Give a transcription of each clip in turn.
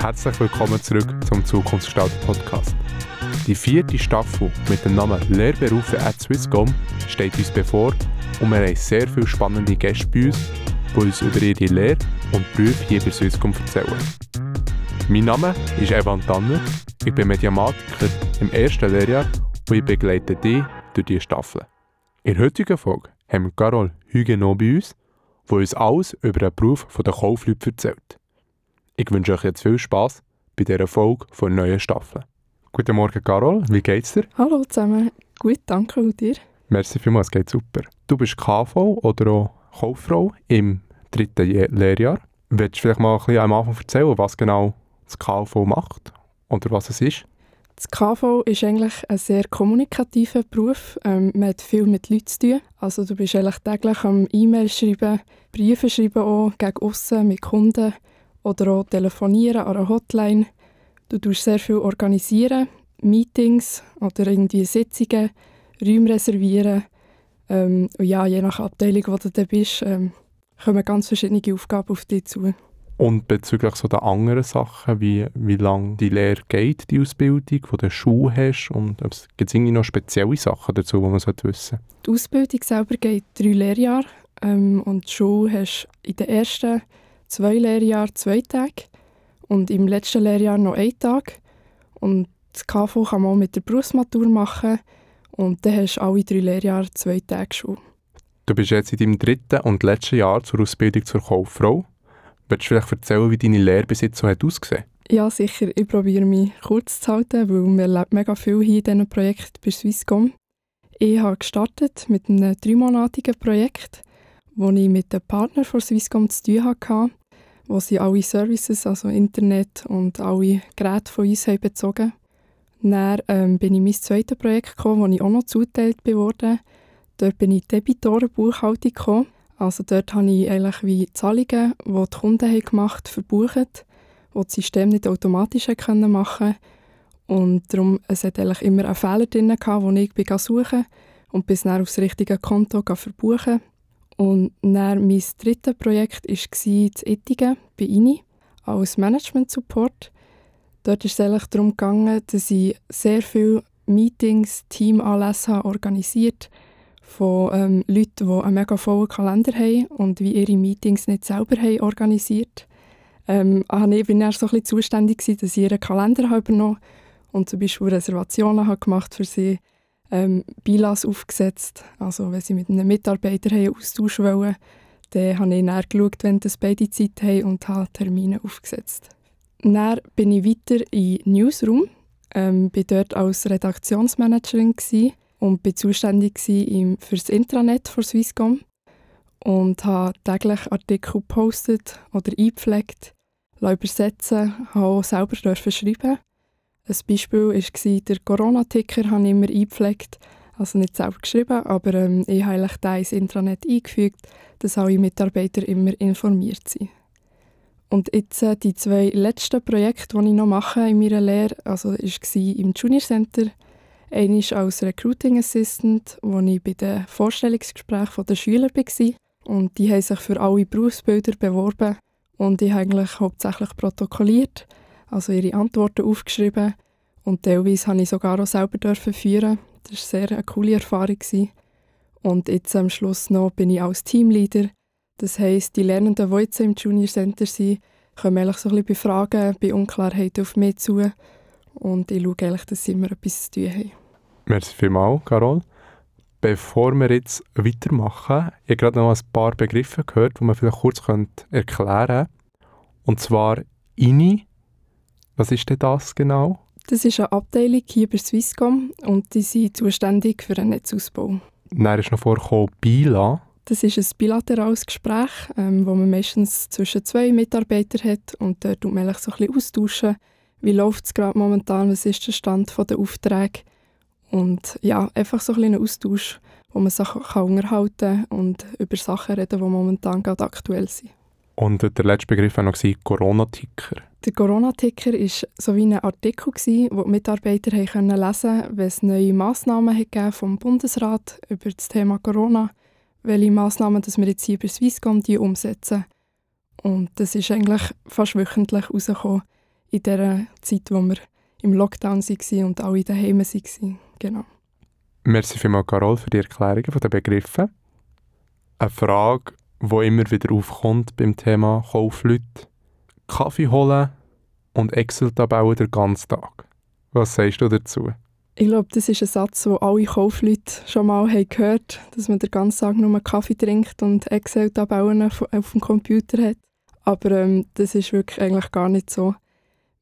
Herzlich willkommen zurück zum Zukunftsgestalter Podcast. Die vierte Staffel mit dem Namen Lehrberufe at Swisscom steht uns bevor und wir haben sehr viele spannende Gäste bei uns, die uns über ihre Lehre und Berufe hier bei Swisscom erzählen. Mein Name ist Evan Tanner, ich bin Mediamatiker im ersten Lehrjahr und ich begleite dich durch diese Staffel. In der heutigen Folge haben wir Carol Huguenot bei uns, die uns alles über den Beruf der Kaufleute erzählt. Ich wünsche euch jetzt viel Spass bei dieser Folge von der neuen Staffel. Guten Morgen, Carol. Wie geht's dir? Hallo zusammen. Gut, danke. Und dir? Merci vielmals, es geht super. Du bist KV oder auch Kauffrau im dritten Lehrjahr. Willst du vielleicht mal ein bisschen am Anfang erzählen, was genau das KV macht oder was es ist? Das KV ist eigentlich ein sehr kommunikativer Beruf. Ähm, man hat viel mit Leuten zu tun. Also du bist eigentlich täglich am E-Mail schreiben, Briefe schreiben auch gegen aussen mit Kunden oder auch telefonieren an einer Hotline. Du tust sehr viel organisieren, Meetings oder irgendwie Sitzungen, Räume reservieren. Ähm, und ja, je nach Abteilung, wo du da bist, ähm, kommen ganz verschiedene Aufgaben auf dich zu. Und bezüglich so der anderen Sachen, wie, wie lange die Lehre geht, die Ausbildung, wo du Schule hast und gibt es irgendwie noch spezielle Sachen dazu, die man wissen sollte? Die Ausbildung selber geht drei Lehrjahre ähm, und die Schule hast in den ersten zwei Lehrjahren zwei Tage und im letzten Lehrjahr noch einen Tag. Und das KV kann man auch mit der Berufsmatur machen und dann hast du alle drei Lehrjahre zwei Tage Schule. Du bist jetzt in deinem dritten und letzten Jahr zur Ausbildung zur Kauffrau. Willst du vielleicht erzählen, wie deine Lehre bis jetzt so hat ausgesehen Ja, sicher. Ich probiere mich kurz zu halten, weil wir lernen mega viel hier in diesem Projekt bei Swisscom. Ich habe gestartet mit einem dreimonatigen Projekt, wo ich mit den Partnern von Swisscom zu tun hatte wo sie alle Services, also Internet und alle Geräte von uns haben bezogen Dann ähm, bin ich in mein zweites Projekt gekommen, wo ich auch noch zuteilt wurde. Dort bin ich Debitorenbuchhaltung gekommen. Also dort habe ich eigentlich wie Zahlungen, die die Kunden haben gemacht haben, verbucht, die das System nicht automatisch machen konnte. Und darum, es hat eigentlich immer einen Fehler drin, den ich suchen und bis dann aufs richtige Konto verbuchen und dann mein drittes Projekt war in Ettingen bei INI als Management-Support. Dort ist es eigentlich darum gegangen, dass ich sehr viele Meetings, Teamanlässe organisiert von ähm, Leuten, die einen mega vollen Kalender haben und wie ihre Meetings nicht selber haben organisiert ähm, ich bin dann so ein bisschen zuständig dass ich ihren Kalender übernommen habe und zum Beispiel Reservationen habe gemacht für sie ähm, Bilas aufgesetzt. Also wenn sie mit einem Mitarbeiter haben austauschen wollen, dann habe ich dann geschaut, wenn das beide Zeit haben und habe Termine aufgesetzt. Dann bin ich weiter in Newsroom, ähm, bin dort als Redaktionsmanagerin und bin zuständig für das Intranet von Swisscom und habe täglich Artikel gepostet oder eingepflegt, übersetzen, habe auch selber schreiben ein Beispiel war, der Corona-Ticker habe ich immer eingepflegt, also nicht selber geschrieben, aber ähm, ich habe den ins Intranet eingefügt, dass alle Mitarbeiter immer informiert sind. Und jetzt äh, die zwei letzten Projekte, die ich noch mache in meiner Lehre, also war im Junior Center, Eines als Recruiting Assistant, wo ich bei den Vorstellungsgesprächen der Schüler war. Und die haben sich für alle Berufsbilder beworben. Und ich habe eigentlich hauptsächlich protokolliert also ihre Antworten aufgeschrieben und teilweise habe ich sogar auch selber führen. Das war sehr eine coole Erfahrung. Und jetzt am Schluss noch bin ich als Teamleader. Das heisst, die Lernenden, die jetzt im Junior Center sind, kommen eigentlich so ein bisschen bei Fragen, bei Unklarheiten auf mich zu. Und ich schaue eigentlich, dass sie immer etwas zu tun haben. Merci vielmals, Carol. Bevor wir jetzt weitermachen, ich habe gerade noch ein paar Begriffe gehört, die man vielleicht kurz erklären könnte. Und zwar INI, was ist denn das genau? Das ist eine Abteilung hier bei Swisscom und die sind zuständig für den Netzausbau. Dann ist noch vorgekommen BILA. Das ist ein bilaterales Gespräch, ähm, wo man meistens zwischen zwei Mitarbeitern hat und dort tut man so ein bisschen austauschen, wie läuft es gerade momentan, was ist der Stand der Aufträge und ja, einfach so ein bisschen Austausch, wo man sich kann unterhalten und über Sachen reden, die momentan gerade aktuell sind. Und der letzte Begriff war noch Corona-Ticker. Der Corona-Ticker war so wie ein Artikel, den die Mitarbeiter lesen konnten, wenn es neue Massnahmen vom Bundesrat über das Thema Corona welche Massnahmen dass wir jetzt hier bei Swisscom die umsetzen. Und das ist eigentlich fast wöchentlich rausgekommen in der Zeit, wo wir im Lockdown waren und alle daheim waren. Genau. Merci vielmals, Carol, für die Erklärung der Begriffe. Eine Frage, die immer wieder aufkommt beim Thema Kaufleute. Kaffee holen und Excel-Tabellen den ganzen Tag. Was sagst du dazu? Ich glaube, das ist ein Satz, den alle Kaufleute schon mal haben gehört haben, dass man den ganzen Tag nur Kaffee trinkt und Excel-Tabellen auf, dem Computer hat. Aber ähm, das ist wirklich eigentlich gar nicht so.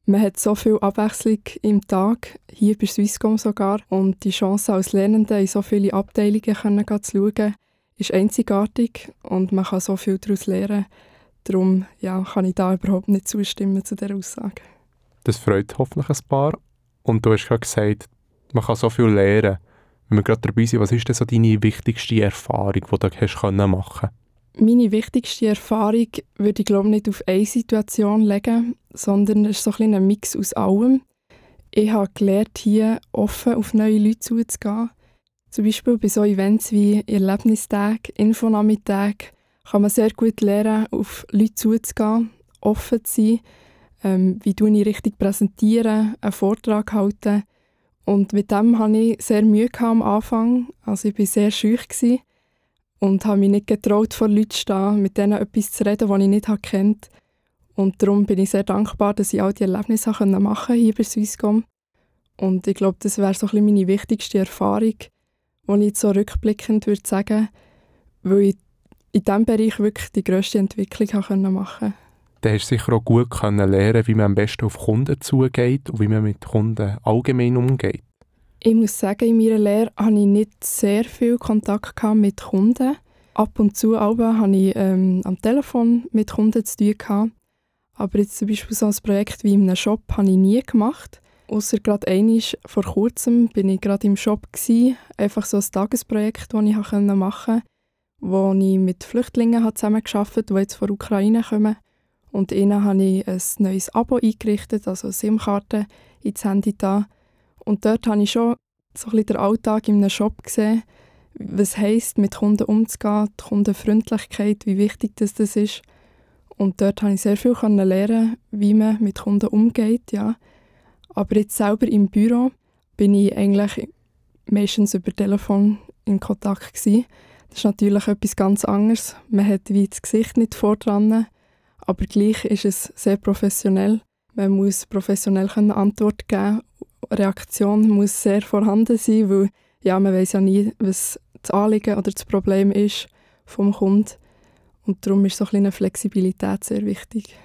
Man hat so viel Abwechslung im Tag, hier bei Swisscom sogar, und die Chance als Lernende in so viele Abteilungen zu schauen, ist einzigartig und man kann so viel daraus lernen. Darum ja, kann ich da überhaupt nicht zustimmen zu dieser Aussage. Das freut hoffentlich ein paar. Und du hast gerade gesagt, man kann so viel lernen. Wenn wir gerade dabei sind, was ist denn so deine wichtigste Erfahrung, die du hast machen können? Meine wichtigste Erfahrung würde ich glaube nicht auf eine Situation legen, sondern es ist so ein, ein Mix aus allem. Ich habe gelernt, hier offen auf neue Leute zuzugehen. Zum Beispiel bei so Events wie Erlebnistag, Infonachmittag kann man sehr gut lernen, auf Leute zuzugehen, offen zu sein, ähm, wie ich richtig präsentieren, einen Vortrag halten. Und mit dem hatte ich sehr Mühe am Anfang. Also ich war sehr schüch und habe mich nicht getraut, vor Leuten zu stehen, mit denen etwas zu reden, was ich nicht kennt. Und darum bin ich sehr dankbar, dass ich all diese Erlebnisse machen hier bei Swisscom. Und ich glaube, das wäre so ein meine wichtigste Erfahrung, die ich so rückblickend würde sagen, weil ich in diesem Bereich wirklich die grösste Entwicklung machen konnte. Dann hast du sicher auch gut können lernen, wie man am besten auf Kunden zugeht und wie man mit Kunden allgemein umgeht. Ich muss sagen, in meiner Lehre hatte ich nicht sehr viel Kontakt mit Kunden. Ab und zu aber hatte ich ähm, am Telefon mit Kunden zu tun. Aber jetzt zum Beispiel so ein Projekt wie in einem Shop habe ich nie gemacht. Außer gerade einmal vor kurzem bin ich gerade im Shop gewesen, einfach so ein Tagesprojekt, das ich machen konnte, wo ich mit Flüchtlingen zusammengearbeitet habe, die jetzt von der Ukraine kommen. Und ihnen habe ich ein neues Abo eingerichtet, also eine SIM-Karte ins Handy da und dort habe ich schon so ein den Alltag in einem Shop gesehen, was heisst, mit Kunden umzugehen, die Kundenfreundlichkeit, wie wichtig das, das ist. Und dort konnte ich sehr viel lernen, wie man mit Kunden umgeht. Ja. Aber jetzt selber im Büro bin ich eigentlich meistens über Telefon in Kontakt gewesen. Das ist natürlich etwas ganz anderes. Man hat wie das Gesicht nicht vordran, aber gleich ist es sehr professionell. Man muss professionell Antwort geben Reaktion muss sehr vorhanden sein, weil ja, man weiß ja nie, was das Anliegen oder das Problem ist vom Kunden. Und darum ist so ein eine Flexibilität sehr wichtig.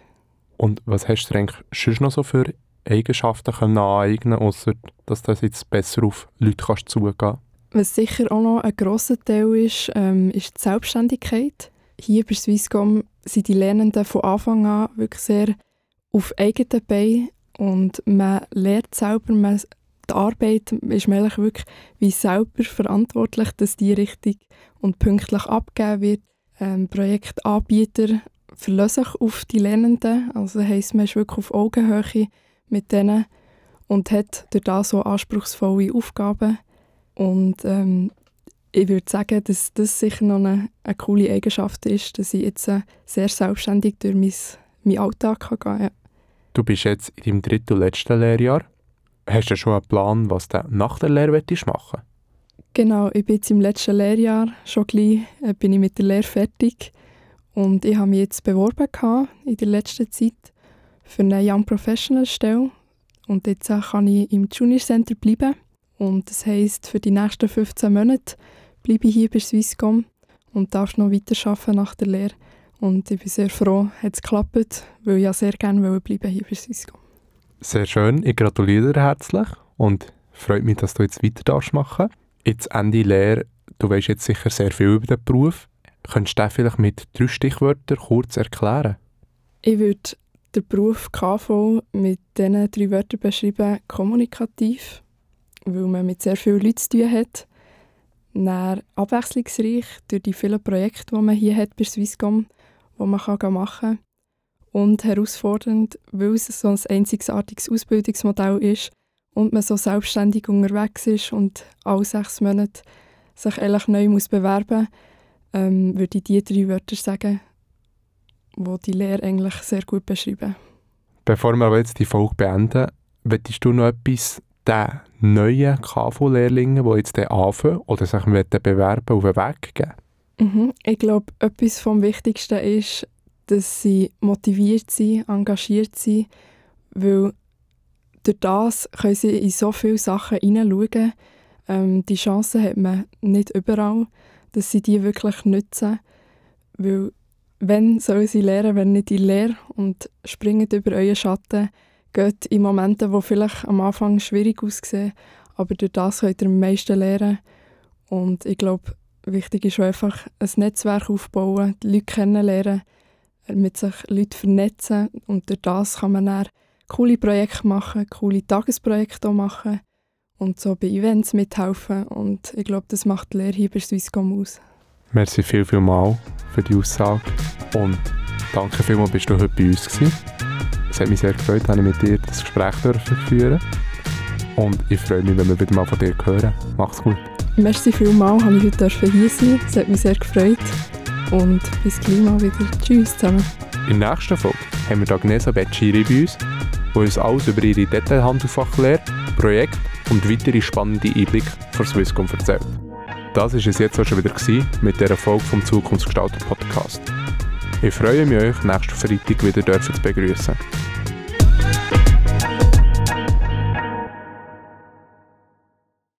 Und was hast du eigentlich schon noch so für Eigenschaften können aneignen außer dass du jetzt besser auf Leute kannst zugehen kannst? Was sicher auch noch ein grosser Teil ist, ähm, ist die Selbstständigkeit. Hier bei Swisscom sind die Lernenden von Anfang an wirklich sehr auf eigenen Beinen und man lernt selber, man, die Arbeit ist man wirklich wie selber verantwortlich, dass die richtig und pünktlich abgegeben wird. Ähm, Projektanbieter verlassen sich auf die Lernenden, also heisst, man ist wirklich auf Augenhöhe mit denen und hat durch das so anspruchsvolle Aufgaben. Und ähm, ich würde sagen, dass das sicher noch eine, eine, coole Eigenschaft ist, dass ich jetzt äh, sehr selbstständig durch mein, meinen Alltag gehen kann. Ja. Du bist jetzt in deinem dritten und letzten Lehrjahr. Hast du schon einen Plan, was du nach der Lehre machen? Genau, ich bin jetzt im letzten Lehrjahr. Schon gleich äh, bin ich mit der Lehre fertig. Und ich habe mich jetzt beworben in der letzten Zeit für eine Young Professional Stelle. Und jetzt kann ich im Junior Center bleiben. Und das heisst, für die nächsten 15 Monate bleibe ich hier bei Swisscom und darf noch weiterarbeiten nach der Lehre. Und ich bin sehr froh, hat es geklappt, weil ich ja sehr gerne bleiben hier bei Cisco. Sehr schön, ich gratuliere dir herzlich und freut mich, dass du jetzt weiter darfst machen. Jetzt Ende Lehre, du weißt jetzt sicher sehr viel über den Beruf. Könntest du den vielleicht mit drei Stichwörtern kurz erklären? Ich würde den Beruf KV mit diesen drei Wörtern beschreiben, kommunikativ, weil man mit sehr vielen Leuten zu tun hat. Dann abwechslungsreich durch die vielen Projekte, die man hier hat bei Swisscom die man machen kann. Und herausfordernd, weil es so ein einzigartiges Ausbildungsmodell ist und man so selbstständig unterwegs ist und alle sechs Monate sich neu bewerben muss, ähm, würde ich diese drei Wörter sagen, die die Lehre eigentlich sehr gut beschreiben. Bevor wir aber jetzt die Folge beenden, möchtest du noch etwas den neuen KV-Lehrlingen, die jetzt anfangen oder sich bewerben, auf den Weg geben? Mhm. Ich glaube, etwas vom Wichtigsten ist, dass sie motiviert sind, engagiert sind, weil durch das können sie in so viele Sachen hineinschauen. Ähm, die Chance hat man nicht überall, dass sie die wirklich nutzen, weil wenn sollen sie lernen, wenn nicht in Lehre und springen über euren Schatten, geht in Momenten, die vielleicht am Anfang schwierig aussehen, aber durch das könnt ihr am meisten lernen. Und ich glaube, wichtig ist einfach ein Netzwerk aufbauen, die Leute kennenlernen, mit sich Leuten vernetzen und durch das kann man dann coole Projekte machen, coole Tagesprojekte machen und so bei Events mithelfen und ich glaube, das macht die Lehre hier bei Swisscom aus. Merci viel, viel mal für die Aussage und danke vielmals, bist du heute bei uns gewesen. Es hat mich sehr gefreut, dass ich mit dir das Gespräch führen und ich freue mich, wenn wir wieder mal von dir hören. Mach's gut. Merci vielmals, dass ich heute hier sein Es hat mich sehr gefreut und bis gleich mal wieder. Tschüss zusammen. In der nächsten Folge haben wir Agnesa Becchiri bei uns, die uns alles über ihre Detailhandelfachlehre, Projekt und weitere spannende Einblicke von Swisscom erzählt. Das war es jetzt auch schon wieder mit dieser Folge vom Zukunftsgestalter Podcast. Ich freue mich, euch nächsten Freitag wieder zu begrüßen.